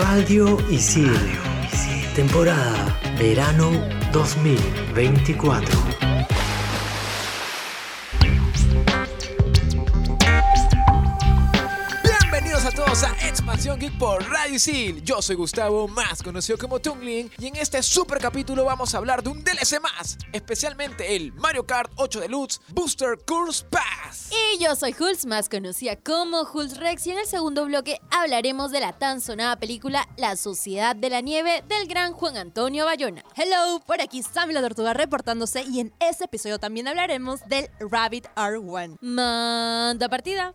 Radio Isil. Temporada Verano 2024. Por Radio Isil. Yo soy Gustavo, más conocido como Tungling, y en este super capítulo vamos a hablar de un DLC más, especialmente el Mario Kart 8 Deluxe Booster Course Pass. Y yo soy Hulz, más conocida como Hulz Rex, y en el segundo bloque hablaremos de la tan sonada película La Sociedad de la Nieve del gran Juan Antonio Bayona. Hello, por aquí Sammy la Tortuga reportándose y en este episodio también hablaremos del Rabbit R1. Manda partida.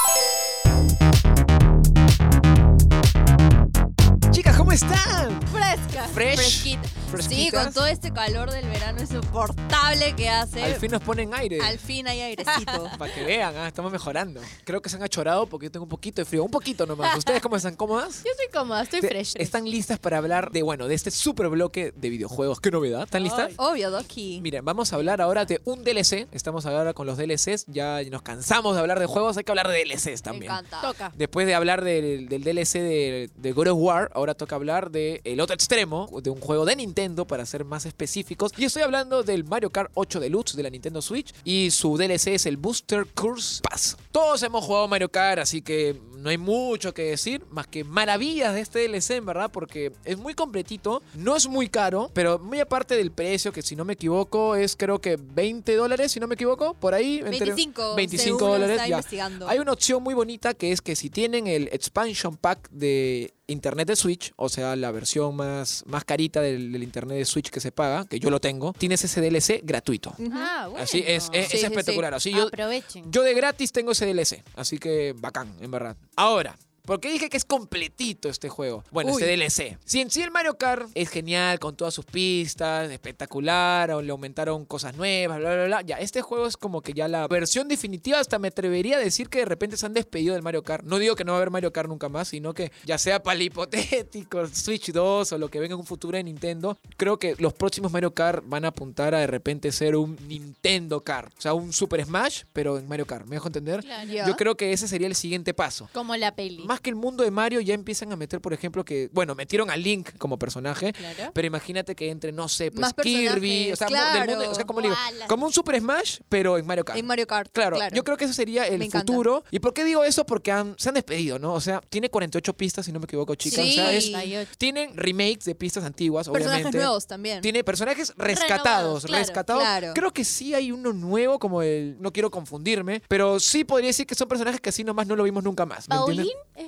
Fresh. Fresquita. Sí, con todo este calor del verano insoportable que hace. Al fin nos ponen aire. Al fin hay airecito. Para que vean, ah, estamos mejorando. Creo que se han achorado porque yo tengo un poquito de frío. Un poquito nomás. ¿Ustedes cómo están cómodas? Yo estoy cómoda, estoy fresh. ¿Están listas para hablar de, bueno, de este super bloque de videojuegos? ¿Qué novedad? ¿Están listas? Obvio, Doki. Miren, vamos a hablar ahora de un DLC. Estamos ahora con los DLCs. Ya nos cansamos de hablar de juegos, hay que hablar de DLCs Me también. encanta. Toca. Después de hablar del, del DLC de, de God of War, ahora toca hablar del el otro extremo, de un juego de Nintendo, para ser más específicos. Y estoy hablando del Mario Kart 8 Deluxe de la Nintendo Switch. Y su DLC es el Booster Course Pass. Todos hemos jugado Mario Kart, así que no hay mucho que decir, más que maravillas de este DLC, en verdad, porque es muy completito, no es muy caro, pero muy aparte del precio, que si no me equivoco es creo que 20 dólares, si no me equivoco, por ahí. entre- 25. 25 según dólares. ya. Hay una opción muy bonita que es que si tienen el expansion pack de internet de Switch, o sea, la versión más, más carita del, del internet de Switch que se paga, que yo lo tengo, tienes ese DLC gratuito. Ah, bueno. Así es, es, Sí, es sí, espectacular. Así yo, Aprovechen. yo de gratis tengo ese DLC, así que bacán, en verdad. Ahora. ¿Por qué dije que es completito este juego? Bueno, Uy. este DLC. Si en sí el Mario Kart es genial con todas sus pistas, espectacular, o le aumentaron cosas nuevas, bla, bla, bla. Ya, este juego es como que ya la versión definitiva. Hasta me atrevería a decir que de repente se han despedido del Mario Kart. No digo que no va a haber Mario Kart nunca más, sino que ya sea para el hipotético Switch 2 o lo que venga en un futuro de Nintendo, creo que los próximos Mario Kart van a apuntar a de repente ser un Nintendo Kart. O sea, un Super Smash, pero en Mario Kart. ¿Me dejo entender? Claro. Ya. Yo creo que ese sería el siguiente paso. Como la peli. Más que el mundo de Mario, ya empiezan a meter, por ejemplo, que, bueno, metieron a Link como personaje, Claro. pero imagínate que entre, no sé, pues Más Kirby, o sea, personajes, mu- del mundo, o sea, claro. como digo, como un Super Smash, pero en Mario Kart. En Mario Kart. Claro, yo creo que ese sería el futuro. ¿Y por qué digo eso? Porque han- se han despedido, ¿no? O sea, tiene 48 pistas, si no me equivoco, chicas. Sí. O sea, es- 48. tienen remakes de pistas antiguas, Personajes obviamente. nuevos también. Tiene personajes rescatados, Renovados, claro, rescatados. Creo que sí hay uno nuevo, como el. No quiero confundirme, pero sí podría decir que son personajes que así nomás no lo vimos nunca más. ¿me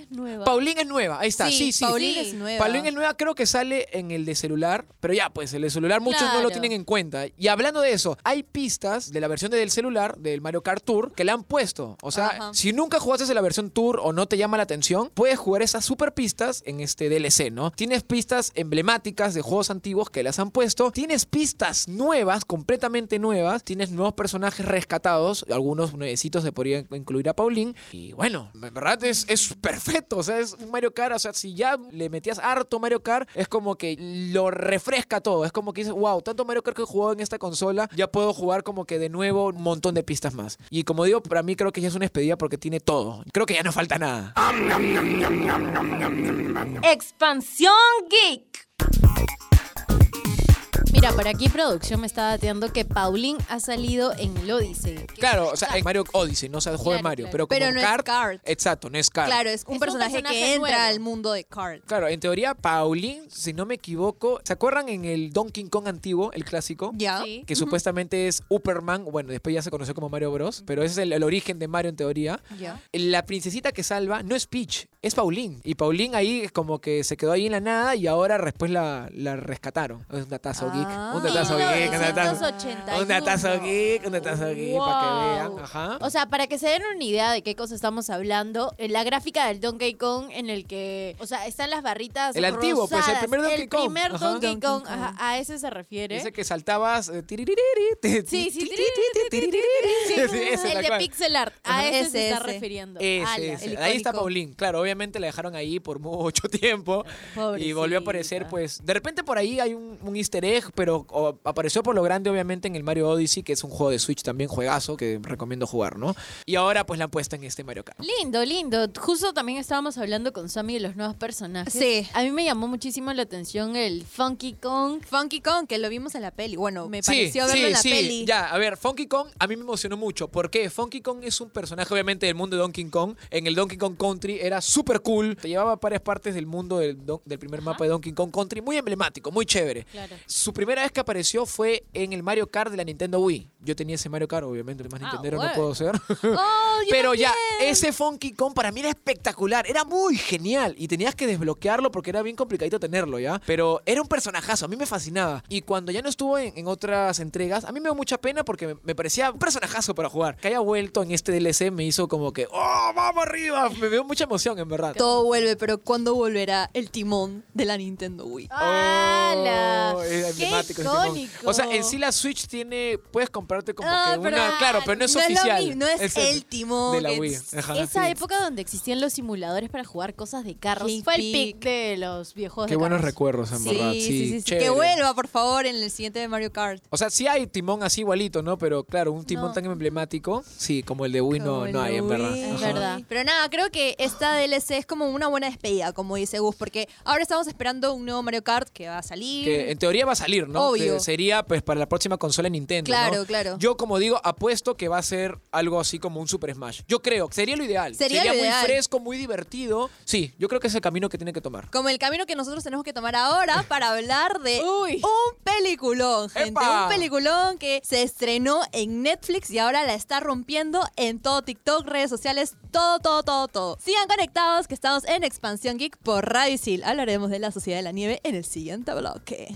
es nueva. Pauline es nueva, ahí está, sí, sí. Pauline Sí. es nueva. Pauline es nueva, creo que sale en el de celular, pero ya, pues el de celular muchos no lo tienen en cuenta. Y hablando de eso, hay pistas de la versión del celular, del Mario Kart Tour, que le han puesto. O sea, Ajá. si nunca jugaste la versión Tour o no te llama la atención, puedes jugar esas super pistas en este DLC, ¿no? Tienes pistas emblemáticas de juegos antiguos que las han puesto, tienes pistas nuevas, completamente nuevas, tienes nuevos personajes rescatados, algunos nuevecitos se podrían incluir a Pauline, y bueno, en verdad es, es perfecto, o sea, es un Mario Kart, o sea, si ya le metías harto Mario Kart, es como que lo refresca todo, es como que dices, wow, tanto Mario Kart que he jugado en esta consola, ya puedo jugar como que de nuevo un montón de pistas más. Y como digo, para mí creo que ya es una despedida porque tiene todo. Creo que ya no falta nada. Expansión Geek. Mira, por aquí producción me está dateando que Paulín ha salido en el Odyssey. Que- Claro, o sea, en Mario Odyssey, no o sea, el juego de Claro, Mario, claro. pero como Pero no es Kart, Kart. Exacto, no es Kart. Claro, es un, Es un personaje, personaje que entra nuevo. al mundo de Kart. Claro, en teoría, Pauline, si no me equivoco, ¿se acuerdan en el Donkey Kong antiguo, el clásico? Ya. Sí. Que supuestamente es Superman, bueno, después ya se conoció como Mario Bros, pero ese es el, el origen de Mario en teoría. Ya. La princesita que salva no es Peach, es Pauline. Y Pauline ahí es como que se quedó ahí en la nada y ahora después la, la rescataron. Es un datazo geek. Ah. Un datazo geek, un datazo. 1981. Un datazo geek, un datazo geek, para que Wow. vean. Ajá. O sea, para que se den una idea de qué cosa estamos hablando, en la gráfica del Donkey Kong en el que, o sea, están las barritas El antiguo, pues, el rosadas. primer Donkey El Kong. primer Ajá. Donkey Kong, Kong. ajá, a ese se refiere. Ese que saltabas. eh, Sí, sí, el de pixel art, a ese, se está refiriendo. Ese, Ala, ese. el Ahí está. Paulín. Claro, obviamente la dejaron ahí por mucho tiempo. Y volvió a aparecer, pues. De repente por ahí hay un, un easter egg, pero o, apareció por lo grande, obviamente, en el Mario Odyssey, que es un juego de Switch también, juegazo, que recomiendo jugar, ¿no? Y ahora, pues la han puesto en este Mario Kart. Lindo, lindo. Justo también estábamos hablando con Sammy de los nuevos personajes. Sí. A mí me llamó muchísimo la atención el Funky Kong. Funky Kong, que lo vimos en la peli. Bueno, me Sí, pareció verlo sí, en la sí. peli. Ya, a ver, Funky Kong a mí me emocionó mucho. ¿Por qué? Funky Kong es un personaje, obviamente, del mundo de Donkey Kong. En el Donkey Kong Country era súper cool. Te llevaba a varias partes del mundo del, primer mapa de Donkey Kong Country. Muy emblemático, muy chévere. Claro. Su primera vez que apareció fue en el Mario Kart de la Nintendo Wii. Yo tenía ese Mario Kart, obviamente, el más Ah, Nintendero no bueno. puedo ser. Oh, Pero ya, ese Funky Kong para mí era espectacular, era muy genial y tenías que desbloquearlo porque era bien complicadito tenerlo, ¿ya? Pero era un personajazo, a mí me fascinaba. Y cuando ya no estuvo en, en otras entregas, a mí me dio mucha pena porque me, me parecía un personajazo para jugar. Que haya vuelto en este DLC me hizo como que, ¡oh, vamos arriba! Me dio mucha emoción, en verdad. Todo vuelve, pero ¿cuándo volverá el timón de la Nintendo Wii? Oh, ¡Qué icónico! O sea, en sí la Switch tiene, puedes comprarte como Ah, que pero- una, claro, pero no es no es lo oficial. mismo, no es el timón, de la es- Wii. Ajá, Esa sí. época donde existían los simuladores para jugar cosas de carros King fue el Peak. pic de los viejos Qué de buenos carros. recuerdos, en verdad. sí, sí, sí. chévere. Que vuelva, por favor, en el siguiente de Mario Kart. O sea, sí hay timón así igualito, ¿no? Pero claro, un timón No. tan emblemático, sí, como el de Wii no, Como no hay, en verdad. Es verdad. Pero nada, creo que esta DLC es como una buena despedida, como dice Gus, porque ahora estamos esperando un nuevo Mario Kart que va a salir. Que en teoría va a salir, ¿no? Obvio. Sería pues para la próxima consola de Nintendo. ¿no? Claro, claro. Yo, como digo, apuesto que va a ser algo así como un Super Smash. Yo creo, sería lo ideal. Sería lo muy ideal. fresco, muy divertido. Sí, yo creo que es el camino que tiene que tomar. Como el camino que nosotros tenemos que tomar ahora para hablar de Uy. un peliculón, gente. ¡Epa! Un peliculón que se estrenó en Netflix y ahora la está rompiendo en todo TikTok, redes sociales, todo, todo, todo, todo. Sigan conectados que estamos en Expansión Geek por Radio. Hablaremos de la Sociedad de la Nieve en el siguiente bloque.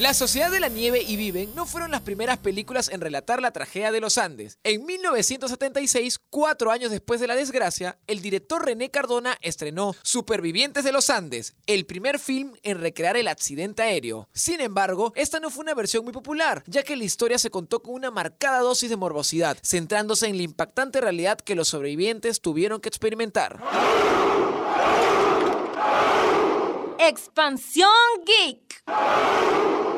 545. La Sociedad de la Nieve y Viven no fueron las primeras películas en relatar la tragedia de los Andes. En 1976, cuatro años después de la desgracia, el director René Cardona estrenó Supervivientes de los Andes, el primer film en recrear el accidente aéreo. Sin embargo, esta no fue una versión muy popular, ya que la historia se contó con una marcada dosis de morbosidad, centrándose en la impactante realidad que los sobrevivientes tuvieron que experimentar. Expansión Geek.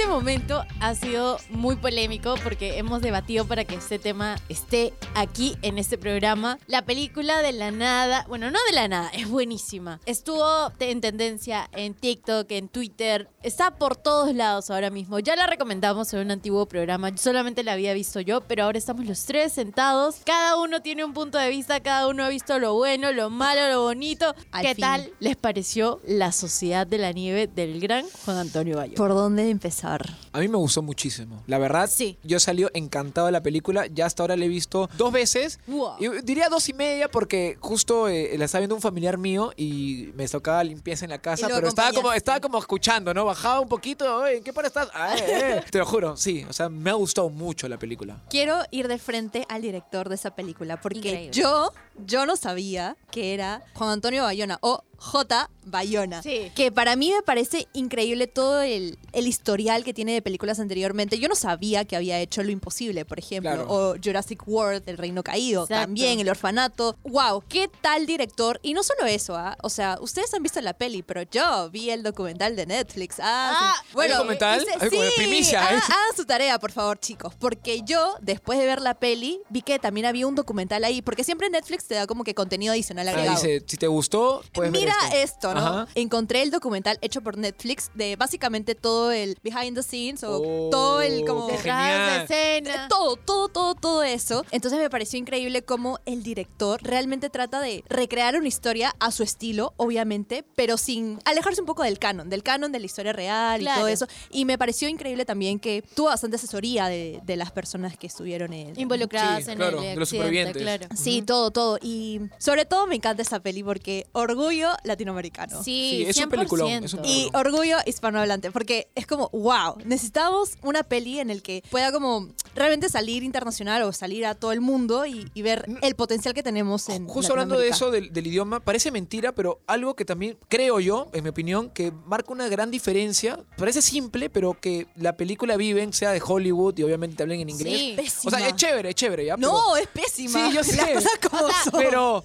Este momento ha sido muy polémico porque hemos debatido para que este tema esté aquí en este programa. La película de la nada, bueno, no de la nada, es buenísima. Estuvo en tendencia en TikTok, en Twitter, está por todos lados ahora mismo. Ya la recomendamos en un antiguo programa, solamente la había visto yo, pero ahora estamos los tres sentados. Cada uno tiene un punto de vista, cada uno ha visto lo bueno, lo malo, lo bonito. Al ¿Qué fin. tal les pareció La Sociedad de la Nieve del gran Juan Antonio Bayo? ¿Por dónde empezar? A mí me gustó muchísimo. La verdad, Sí. yo salí encantado de la película. Ya hasta ahora la he visto dos veces. Wow. Y diría dos y media porque justo eh, la estaba viendo un familiar mío y me tocaba limpieza en la casa. Pero estaba como, estaba como escuchando, ¿no? Bajaba un poquito. "Oye, ¿En qué parte estás? Ah, eh, eh". Te lo juro, sí. O sea, me ha gustado mucho la película. Quiero ir de frente al director de esa película porque Increíble. yo, yo no sabía que era Juan Antonio Bayona o J. Bayona. Sí. Que para mí me parece increíble todo el, el historial que tiene de películas anteriormente. Yo no sabía que había hecho Lo Imposible, por ejemplo, Claro. o Jurassic World, El Reino Caído, Exacto. también El Orfanato. ¡Wow! ¿Qué tal director? Y no solo eso, ¿ah? O sea, ustedes han visto la peli, pero yo vi el documental de Netflix. Ah, Ah, sí. bueno, ¿hay documental? hice- Hay como de sí, primicia, ¿eh? hagan- su tarea, por favor, chicos. Porque yo, después de ver la peli, vi que también había un documental ahí. Porque siempre Netflix te da como que contenido adicional Ah, agregado. dice, si te gustó, puedes ver esto. esto, ¿no? Ajá. Encontré el documental hecho por Netflix de básicamente todo el behind the scenes o Oh, todo el como... qué Detrás de escena. Todo, todo, todo, todo eso. Entonces me pareció increíble cómo el director realmente trata de recrear una historia a su estilo, obviamente, pero sin alejarse un poco del canon, del canon de la historia real Claro. y todo eso. Y me pareció increíble también que tuvo bastante asesoría de, de las personas que estuvieron en... Involucradas Sí, en claro, el de los supervivientes. claro. Sí, todo, todo. Y sobre todo me encanta esta peli porque orgullo latinoamericano. Sí, Sí, es un 100%. peliculón, es un Y peliculón. orgullo hispanohablante, porque es como, wow, necesitamos una peli en el que pueda como realmente salir internacional o salir a todo el mundo y, y ver el potencial que tenemos en Justo hablando de eso, del, del idioma, parece mentira, pero algo que también creo yo, en mi opinión, que marca una gran diferencia. Parece simple, pero que la película viven, sea de Hollywood y obviamente te hablen en inglés. Sí. O sea, es chévere, es chévere, ¿ya? No, es pésima. Sí, yo sé. Las cosas como O sea, son. Pero,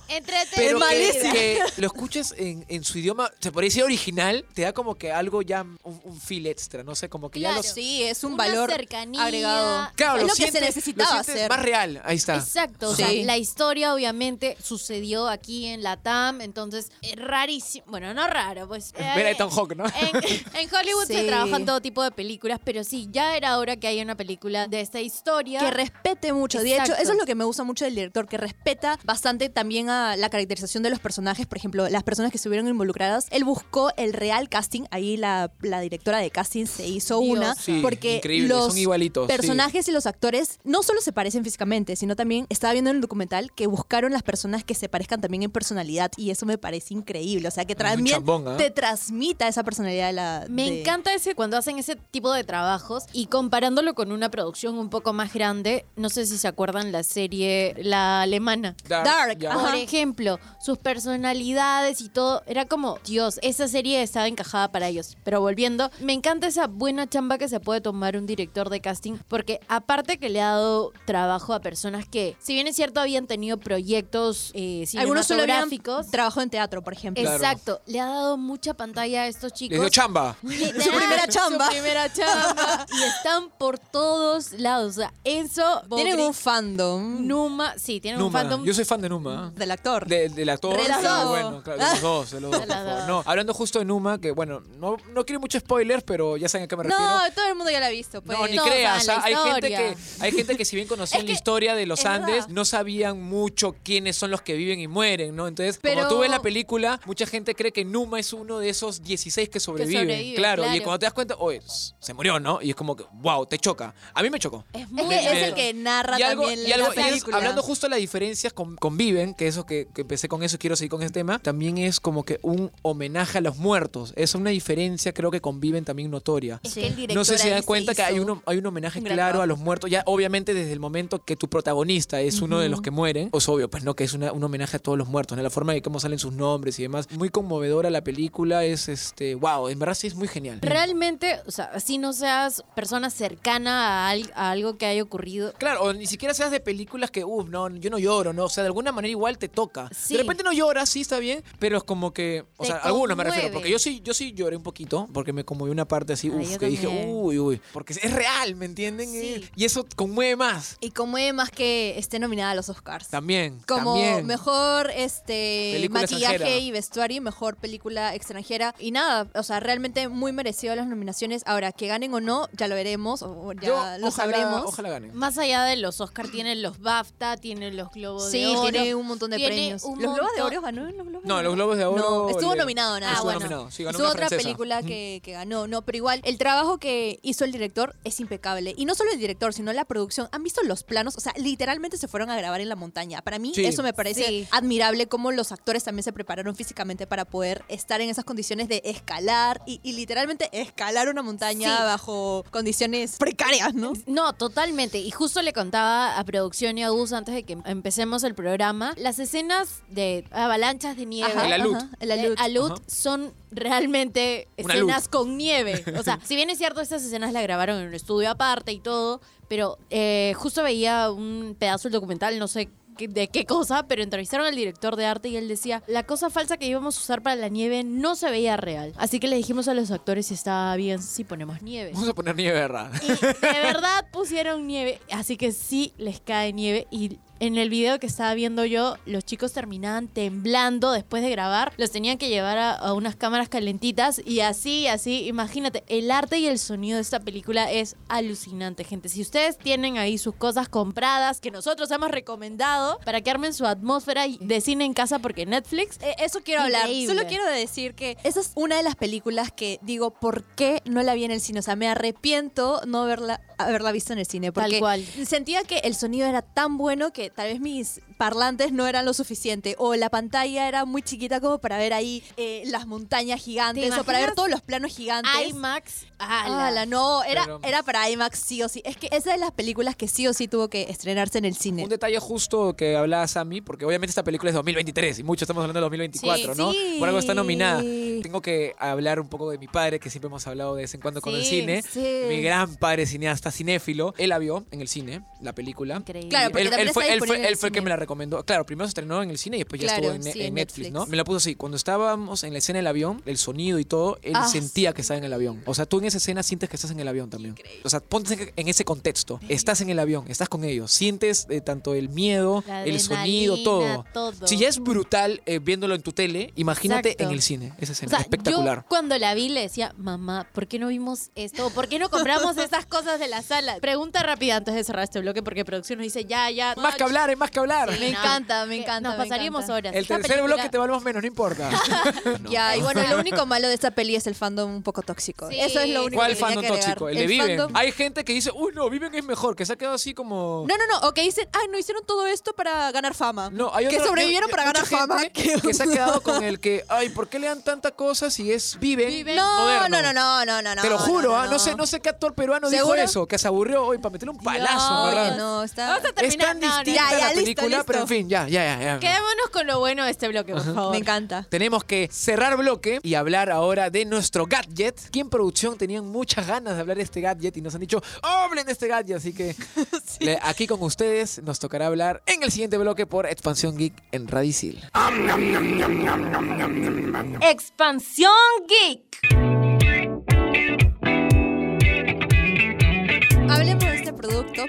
pero que, lo escuches en, en su idioma, se podría decir original, te da como que algo ya, un, un feel extra, no sé, como que ya Claro. los... Sí, es un Una valor cercanía. agregado. Claro, es lo lo que sientes- se necesitaba hacer. más real, ahí está. Exacto, o Sí. sea, la historia obviamente sucedió aquí en la TAM, entonces es rarísimo, bueno, no raro, pues... Ver a eh, Ethan Hawke, ¿no? En, en Hollywood se trabajan todo tipo de películas, pero sí, ya era hora que haya una película de esta historia. Que respete mucho. De hecho, eso es lo que me gusta mucho del director, que respeta bastante también a la caracterización de los personajes. Por ejemplo, las personas que estuvieron involucradas. Él buscó el real casting. Ahí la, la directora de casting se hizo Dios. una. Sí, porque increíble, los son igualitos, sí. personajes y los actores no solo se parecen físicamente, sino también estaba viendo en el documental que buscaron las personas que se parezcan también en personalidad. Y eso me parece increíble. O sea, que también chambón, ¿ah? te transmita esa personalidad de la. Me de- encanta ese cuando hacen ese tipo de trabajos y comparándolo con una producción un poco más grande, no sé si se acuerdan la serie la alemana. Dark, ajá. Por ejemplo, sus personalidades y todo, era como, Dios, esa serie estaba encajada para ellos. Pero volviendo, me encanta esa buena chamba que se puede tomar un director de casting, porque aparte que le ha dado trabajo a personas que, si bien es cierto, habían tenido proyectos eh, Algunos solo habían cinematográficos. trabajado en teatro, por ejemplo. Claro. Exacto, le ha dado mucha pantalla a estos chicos. Les dio chamba. Su primera chamba. Su primera chamba. y están por todos lados. O sea, eso. Tienen un fandom Numa. Sí, tienen Numa. un fandom. Yo soy fan de Numa. ¿eh? del actor. De- del actor. Bueno, claro, de los dos, de los dos, De por las favor. dos. No, hablando justo de Numa, que bueno, no, no quiero mucho spoiler, pero ya saben a qué me refiero. no, todo el mundo ya la ha visto. Pues. No, ni Todos creas. saben la. Hay gente, historia. que, hay gente que si bien conocían Es la historia de los es Andes, verdad. no sabían mucho quiénes son los que viven y mueren, ¿no? Entonces, como Pero- tú ves la película, mucha gente cree que Numa es uno de esos 16 que sobreviven. sobrevive, claro, y cuando te das cuenta, oye, s- se murió, ¿no? Y es como que, wow, te choca. A mí me chocó. Es Es, muy que es Me- el que narra también y algo- la y es- película. hablando justo de las diferencias con, con Viven, que eso que, que empecé con eso, quiero seguir con ese tema, también es como que un homenaje a los muertos. Es una diferencia, creo que con Viven también notoria. Es que el director No sé si se dan se cuenta que hay, uno, hay un homenaje un claro a los muertos. Ya, obviamente, desde el momento que tu protagonista es uno de los que mueren, pues obvio, pues no, que es una- un homenaje a todos los muertos, ¿no? La forma de cómo salen sus nombres y demás. Muy conmovedora la película, es este, wow, en verdad sí es muy genial. Realmente, o sea, así no seas persona cercana a, al- a algo que haya ocurrido. Claro, o ni siquiera seas de películas que, uff, no, yo no lloro, ¿no? O sea, de alguna manera igual te toca. Sí. De repente no lloras, sí, está bien, pero es como que, o Te sea, algunos me refiero, porque yo sí, yo sí lloré un poquito, porque me conmovió una parte así, Ah, uff, yo que dije, también. uy, uy, porque es real, ¿me entienden? Sí. Eh, Y eso conmueve más. Y conmueve más que esté nominada a los Oscars. También, Como también. mejor este Película maquillaje extranjera. y vestuario y mejor película extranjera. Y nada, o sea, realmente muy merecido las nominaciones. Ahora, que ganen o no, ya lo veremos, o ya Yo, lo ojalá, sabremos. Ojalá ganen. Más allá de los Oscar, tienen los BAFTA, tienen los Globos Sí, de Oro. tiene un montón de tiene premios. un ¿Los Globos de Oro ganó en los Globos? No, los Globos de Oro. No, estuvo le- nominado nada. Estuvo Ah, bueno. nominado, sí, ganó Estuvo una otra francesa. película que, que ganó, no, pero igual el trabajo que hizo el director es impecable. Y no solo el director, sino la producción. ¿Han visto los planos? O sea, literalmente se fueron a grabar en la montaña. Para mí Sí. eso me parece Sí. admirable cómo los actores también se prepararon físicamente para poder estar en esas condiciones de escalar y, y literalmente escalar una montaña Sí. bajo condiciones precarias, ¿no? No, totalmente. Y justo le contaba a producción y a Gus antes de que empecemos el programa, las escenas de avalanchas de nieve. Ajá. Alud. el alud. de alud son realmente Una escenas luz. con nieve. O sea, si bien es cierto, estas escenas las grabaron en un estudio aparte y todo, pero eh, justo veía un pedazo del documental, no sé de qué cosa, pero entrevistaron al director de arte y él decía, la cosa falsa que íbamos a usar para la nieve no se veía real. Así que le dijimos a los actores si estaba bien si ponemos nieve. Vamos a poner nieve, ¿verdad? Y de verdad pusieron nieve, así que sí les cae nieve y en el video que estaba viendo yo, los chicos terminaban temblando después de grabar. Los tenían que llevar a, a unas cámaras calentitas y así, así. Imagínate, el arte y el sonido de esta película es alucinante, gente. Si ustedes tienen ahí sus cosas compradas que nosotros hemos recomendado para que armen su atmósfera de cine en casa porque Netflix Eh, eso quiero hablar. Increíble. Solo quiero decir que esa es una de las películas que digo, ¿por qué no la vi en el cine? O sea, me arrepiento no haberla, haberla visto en el cine. Tal Porque cual. sentía que el sonido era tan bueno que tal vez mis parlantes no eran lo suficiente. O la pantalla era muy chiquita como para ver ahí eh, las montañas gigantes. O para ver todos los planos gigantes. IMAX. ala. Ala, no, era, Pero- era para IMAX sí o sí. Es que esa de las películas que sí o sí tuvo que estrenarse en el cine. Un detalle justo que hablaba Sammy, porque obviamente esta película es 2023 y muchos estamos hablando de 2024, Sí. ¿no? Sí. Por algo está nominada. Tengo que hablar un poco de mi padre, que siempre hemos hablado de vez en cuando con el Sí, cine. sí. Mi gran padre cineasta cinéfilo. Él la vio en el cine, la película. Increíble. Claro, porque él, también él fue, está él fue- disponible en él fue el que cine. me la recomendó. Claro, primero se estrenó en el cine y después ya Claro, estuvo en, sí, en en Netflix, Netflix. ¿no? Me la puso así. Cuando estábamos en la escena del avión, el sonido y todo, él Ah, sentía que estaba en el avión. O sea, tú en esa escena sientes que estás en el avión también. O sea, ponte en- ese contexto. Estás en el avión, estás con ellos. Sientes eh, tanto el miedo, el sonido, todo. todo. Si ya es brutal eh, viéndolo en tu tele, imagínate Exacto. en el cine. Esa O escena sea, espectacular. yo cuando la vi le decía, mamá, ¿por qué no vimos esto? ¿Por qué no compramos esas cosas de la sala? Pregunta rápida antes de cerrar este bloque porque producción nos dice, ya, ya. Más que hablar, hay más que hablar. Me encanta, me Que encanta. Nos me pasaríamos encanta. horas. El tercer película- bloque te valemos menos, no importa. No. Ya, y bueno, lo único malo de esta peli es el fandom un poco tóxico. Sí. Eso es lo único ¿Cuál que fandom que tóxico? El, de Viven. fandom- Hay gente que dice, uy, no, Viven es mejor, que se ha quedado así como. No, no, no. O que dicen, ay, no hicieron todo esto para ganar fama. No, hay que otro- sobrevivieron yo- para ganar fama. Que se ha quedado con el que, ay, ¿por qué le dan tanta cosa si es Viven? Viven. No, no, no, no, no, no, no. Te lo juro, no, ah, no, sé, no sé qué actor peruano ¿Seguro? dijo eso, que se aburrió hoy para meterle un palazo, ¿verdad? que no, está... Vamos a Es terminar. tan distinta Ya, ya, la listo, película, listo. Pero en fin, ya, ya, ya. ya. Quedémonos con lo bueno de este bloque, por favor. Me encanta. Tenemos que cerrar bloque y hablar ahora de nuestro gadget. Aquí en producción tenían muchas ganas de hablar de este gadget y nos han dicho, hablen de este gadget. Así que le- aquí con ustedes nos tocará hablar en el siguiente bloque por Expansión Geek en Radicil. Expansión Geek.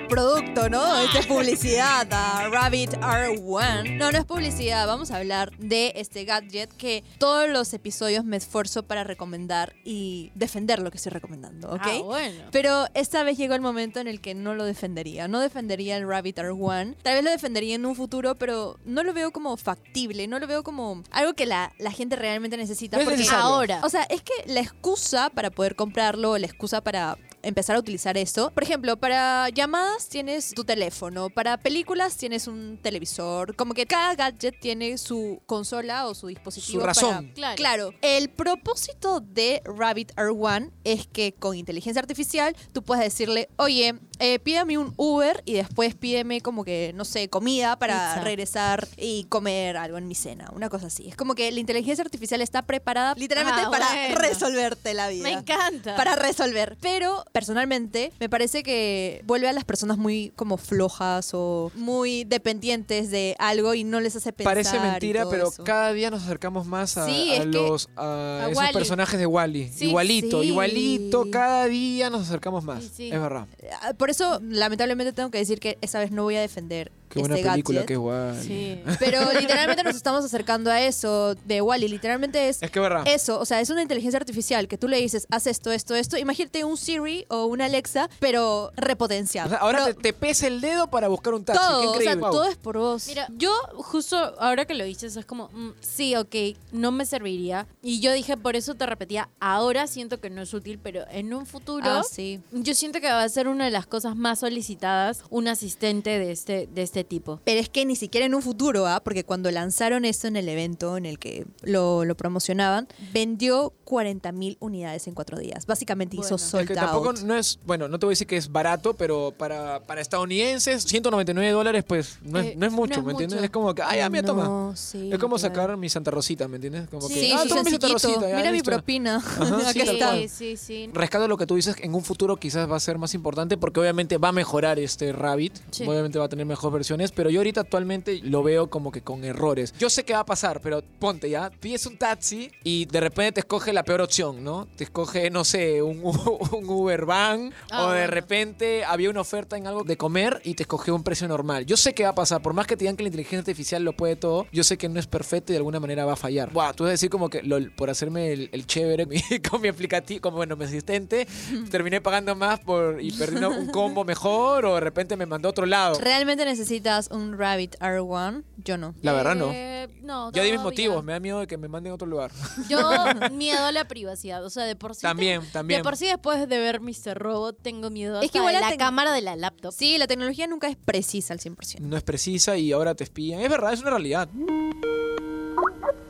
Producto. ¿no? Esta es publicidad. a Rabbit R1. No, no es publicidad. Vamos a hablar de este gadget que todos los episodios me esfuerzo para recomendar y defender lo que estoy recomendando, ¿ok? Ah, bueno. Pero esta vez llegó el momento en el que no lo defendería. No defendería el Rabbit R1. Tal vez lo defendería en un futuro, pero no lo veo como factible. No lo veo como algo que la, la gente realmente necesita. No porque necesario. Ahora. o sea, es que la excusa para poder comprarlo, la excusa para empezar a utilizar esto. Por ejemplo, para llamadas tienes tu teléfono, para películas tienes un televisor. Como que cada gadget tiene su consola o su dispositivo. Su razón. para- Claro. Claro. El propósito de Rabbit R1 es que con inteligencia artificial tú puedes decirle, oye, eh, pídame un Uber y después pídeme como que, no sé, comida para Pizza. regresar y comer algo en mi cena. Una cosa así. Es como que la inteligencia artificial está preparada literalmente Ah, para bueno. resolverte la vida Me encanta. para resolver. Pero personalmente me parece que vuelve a las personas muy como flojas o muy dependientes de algo y no les hace pensar. Parece mentira, pero eso. cada día nos acercamos más a, Sí, los a a esos personajes de Wally. Sí, igualito, sí. igualito, cada día nos acercamos más. Es verdad. Ah, Por eso, lamentablemente, tengo que decir que esa vez no voy a defender Qué buena este película gadget. que es Wally. Sí. Pero literalmente nos estamos acercando a eso de Wally. Literalmente es Es que es verdad. eso. O sea, es una inteligencia artificial que tú le dices, haz esto, esto, esto. Imagínate un Siri o una Alexa, pero repotenciado. O sea, ahora Pero te, te pesa el dedo para buscar un taxi. todo, Qué o sea. Wow. todo es por vos. Mira, yo justo ahora que lo dices es como, mm, sí, ok, no me serviría. Y yo dije, por eso te repetía, ahora siento que no es útil, pero en un futuro... Ah, sí. Yo siento que va a ser una de las cosas más solicitadas un asistente de este, de este tipo. Pero es que ni siquiera en un futuro, ¿ah? Porque cuando lanzaron esto en el evento en el que lo, lo promocionaban, vendió 40.000 unidades en cuatro días. Básicamente hizo sold Es que tampoco out. no es, bueno, no te voy a decir que es barato, pero para, para estadounidenses, 199 dólares, pues no es, Eh, no es mucho, no es ¿me entiendes? mucho. Es como que, ay, ya, mira, toma. No, sí, Es como sacar mi Santa Rosita, ¿me entiendes? Como Sí, que, Sí, ah, toma mi Santa. Rosita. ya, Mira mi propina. Ajá, Aquí está. sí, sí. Rescato lo que tú dices, en un futuro quizás va a ser más importante porque obviamente va a mejorar este Rabbit, Sí. obviamente va a tener mejores pero yo ahorita actualmente lo veo como que con errores. Yo sé qué va a pasar, pero ponte ya, pides un taxi y de repente te escoge la peor opción, ¿no? Te escoge, no sé, un, un Uber van Ah, o de bueno. repente había una oferta en algo de comer y te escogió un precio normal. Yo sé qué va a pasar, por más que te digan que la inteligencia artificial lo puede todo, yo sé que no es perfecto y de alguna manera va a fallar. Buah, tú vas a decir como que lol, por hacerme el, el chévere con mi aplicativo, como bueno, mi asistente, terminé pagando más por y perdiendo un combo mejor o de repente me mandó a otro lado. ¿Realmente necesitas un Rabbit R1? Yo no. La verdad no. Eh, no. Ya di mis motivos, me da miedo de que me manden a otro lugar. Yo miedo a la privacidad, o sea, de por sí. También, también. De por sí después de ver Mr. Robot tengo miedo Es que igual la la cámara de la laptop. Sí, la tecnología nunca es precisa al 100%. No es precisa y ahora te espían. Es verdad, es una realidad.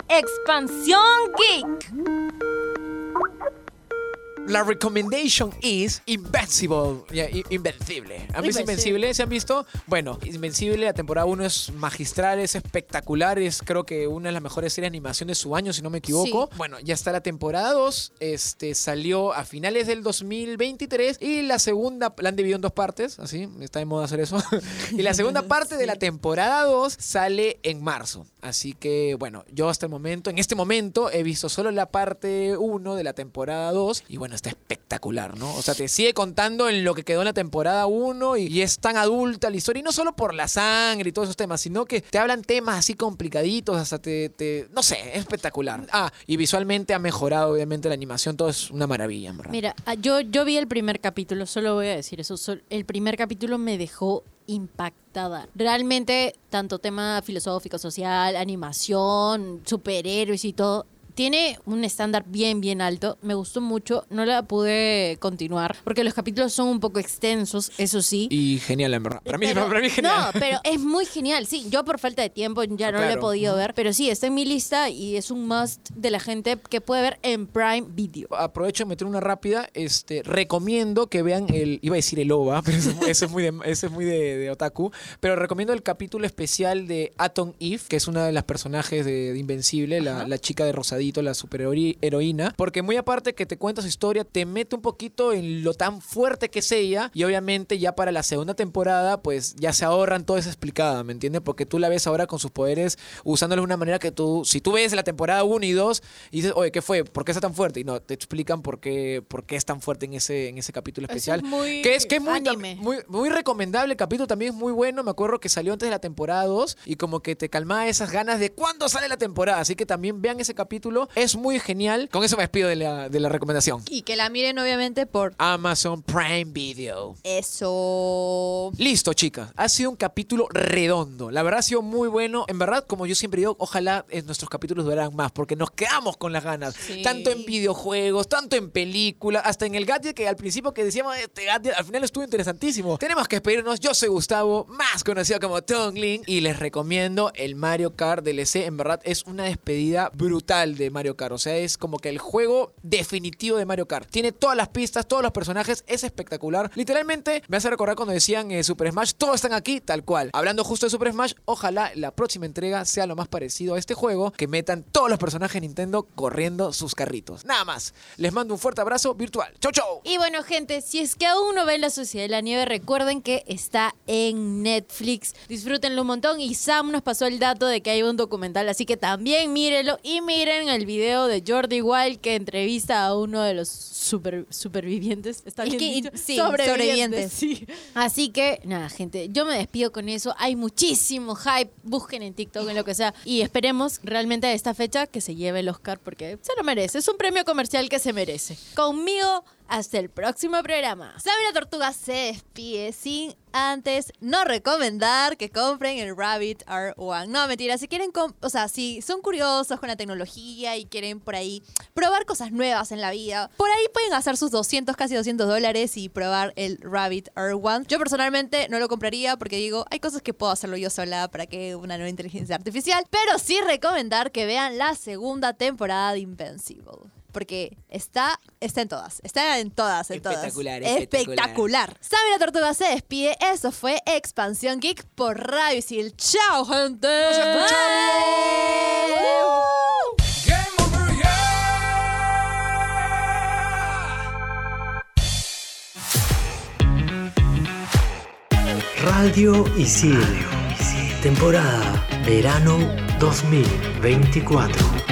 Expansión Geek. La recommendation is Invincible. Ya, i- Invencible. ¿Han visto Invencible. Invencible? ¿Se han visto? Bueno, Invencible, la temporada 1 es magistral, es espectacular. Es creo que una de las mejores series de animación de su año, si no me equivoco. Bueno, ya está la temporada 2. Este salió a finales del 2023. Y la segunda, la han dividido en dos partes. Así, está de moda hacer eso. y la segunda parte de la temporada 2 sale en marzo. Así que, bueno, yo hasta el momento, en este momento, he visto solo la parte 1 de la temporada 2. Y bueno, está espectacular, ¿no? O sea, te sigue contando en lo que quedó en la temporada 1 y, es tan adulta la historia. Y no solo por la sangre y todos esos temas, sino que te hablan temas así complicaditos, hasta te, no sé, es espectacular. Ah, y visualmente ha mejorado, obviamente, la animación, todo es una maravilla, en verdad. Mira, ah, yo, yo vi el primer capítulo, solo voy a decir eso. el primer capítulo me dejó impactada. Realmente, tanto tema filosófico, social, animación, superhéroes y todo. Tiene un estándar bien, bien alto. Me gustó mucho. No la pude continuar porque los capítulos son un poco extensos, eso sí. Y genial, en verdad. Para mí, Pero- para mí es genial. No, pero es muy genial. Sí, yo por falta de tiempo ya no lo he claro. podido ver. Pero sí, está en mi lista y es un must de la gente que puede ver en Prime Video. aprovecho de meter una rápida. Este, recomiendo que vean el. Iba a decir el OVA, pero eso, eso es muy, de, eso es muy de, de otaku. Pero recomiendo el capítulo especial de Atom Eve, que es una de las personajes de, de Invencible, la, la chica de Rosadito, la superheroína. Porque muy aparte que te cuenta su historia, te mete un poquito en lo tan fuerte que es ella. Y obviamente, ya para la segunda temporada, pues ya se ahorran toda esa explicada, ¿me entiendes? Porque tú la ves ahora con sus poderes usándolos de una manera que tú, si tú ves la temporada 1 y 2 y dices, oye, ¿qué fue? ¿Por qué está tan fuerte? Y no, te explican por qué, por qué es tan fuerte en ese, en ese capítulo Eso especial. es muy que es, que es muy, anime. muy, muy recomendable. El capítulo también es muy bueno. Me acuerdo que salió antes de la temporada 2 y como que te calmaba esas ganas de cuándo sale la temporada. Así que también vean ese capítulo. Es muy genial. Con eso me despido de la, de la recomendación. Y que la miren obviamente por Amazon Prime Video. eso. Listo, chicas. Ha sido un capítulo redondo. La verdad ha sido muy bueno. En verdad, como yo siempre digo, ojalá nuestros capítulos duraran más, porque nos quedamos con las ganas. Sí. Tanto en videojuegos, tanto en películas, hasta en el gadget que al principio que decíamos, este gadget al final estuvo interesantísimo. Tenemos que despedirnos. Yo soy Gustavo, más conocido como Tongling, y les recomiendo el Mario Kart DLC. En verdad, es una despedida brutal de Mario Kart. O sea, es como que el juego definitivo de Mario Kart. Tiene todas las pistas, todos los personajes, es espectacular. Literalmente me hace recordar cuando decían eh, Super Smash, todos están aquí, tal cual. Hablando justo de Super Smash, ojalá la próxima entrega sea lo más parecido a este juego, que metan todos los personajes de Nintendo corriendo sus carritos. Nada más. Les mando un fuerte abrazo virtual. Chau, chau. Y bueno, gente, si es que aún no ven La Sociedad de la Nieve, recuerden que está en Netflix. Disfrútenlo un montón. Y Sam nos pasó el dato de que hay un documental, así que también mírenlo. Y miren el video de Jordi Wild que entrevista a uno de los super, supervivientes. ¿Está Es bien que- dicho? sí, sobrevivientes. sí. Así que, nada, gente, yo me despido con eso. Hay muchísimo hype. Busquen en TikTok, en lo que sea. Y esperemos realmente a esta fecha que se lleve el Oscar porque se lo merece. Es un premio comercial que se merece. Conmigo, hasta el próximo programa. Sabina Tortuga se despide sin antes no recomendar que compren el Rabbit R1. No, mentira, si quieren, o sea, si son curiosos con la tecnología y quieren por ahí probar cosas nuevas en la vida, por ahí pueden gastar sus 200, casi 200 dólares y probar el Rabbit R1. Yo personalmente no lo compraría porque digo, hay cosas que puedo hacerlo yo sola para que una nueva inteligencia artificial, pero sí recomendar que vean la segunda temporada de Invincible. Porque está, está en todas. Está en todas, en todas. Espectacular, espectacular. Espectacular. Sammy la Tortuga se despide. Eso fue Expansión Geek por Radio Isil. ¡Chao, gente! ¡Nos Radio Isidro. Temporada Verano 2024.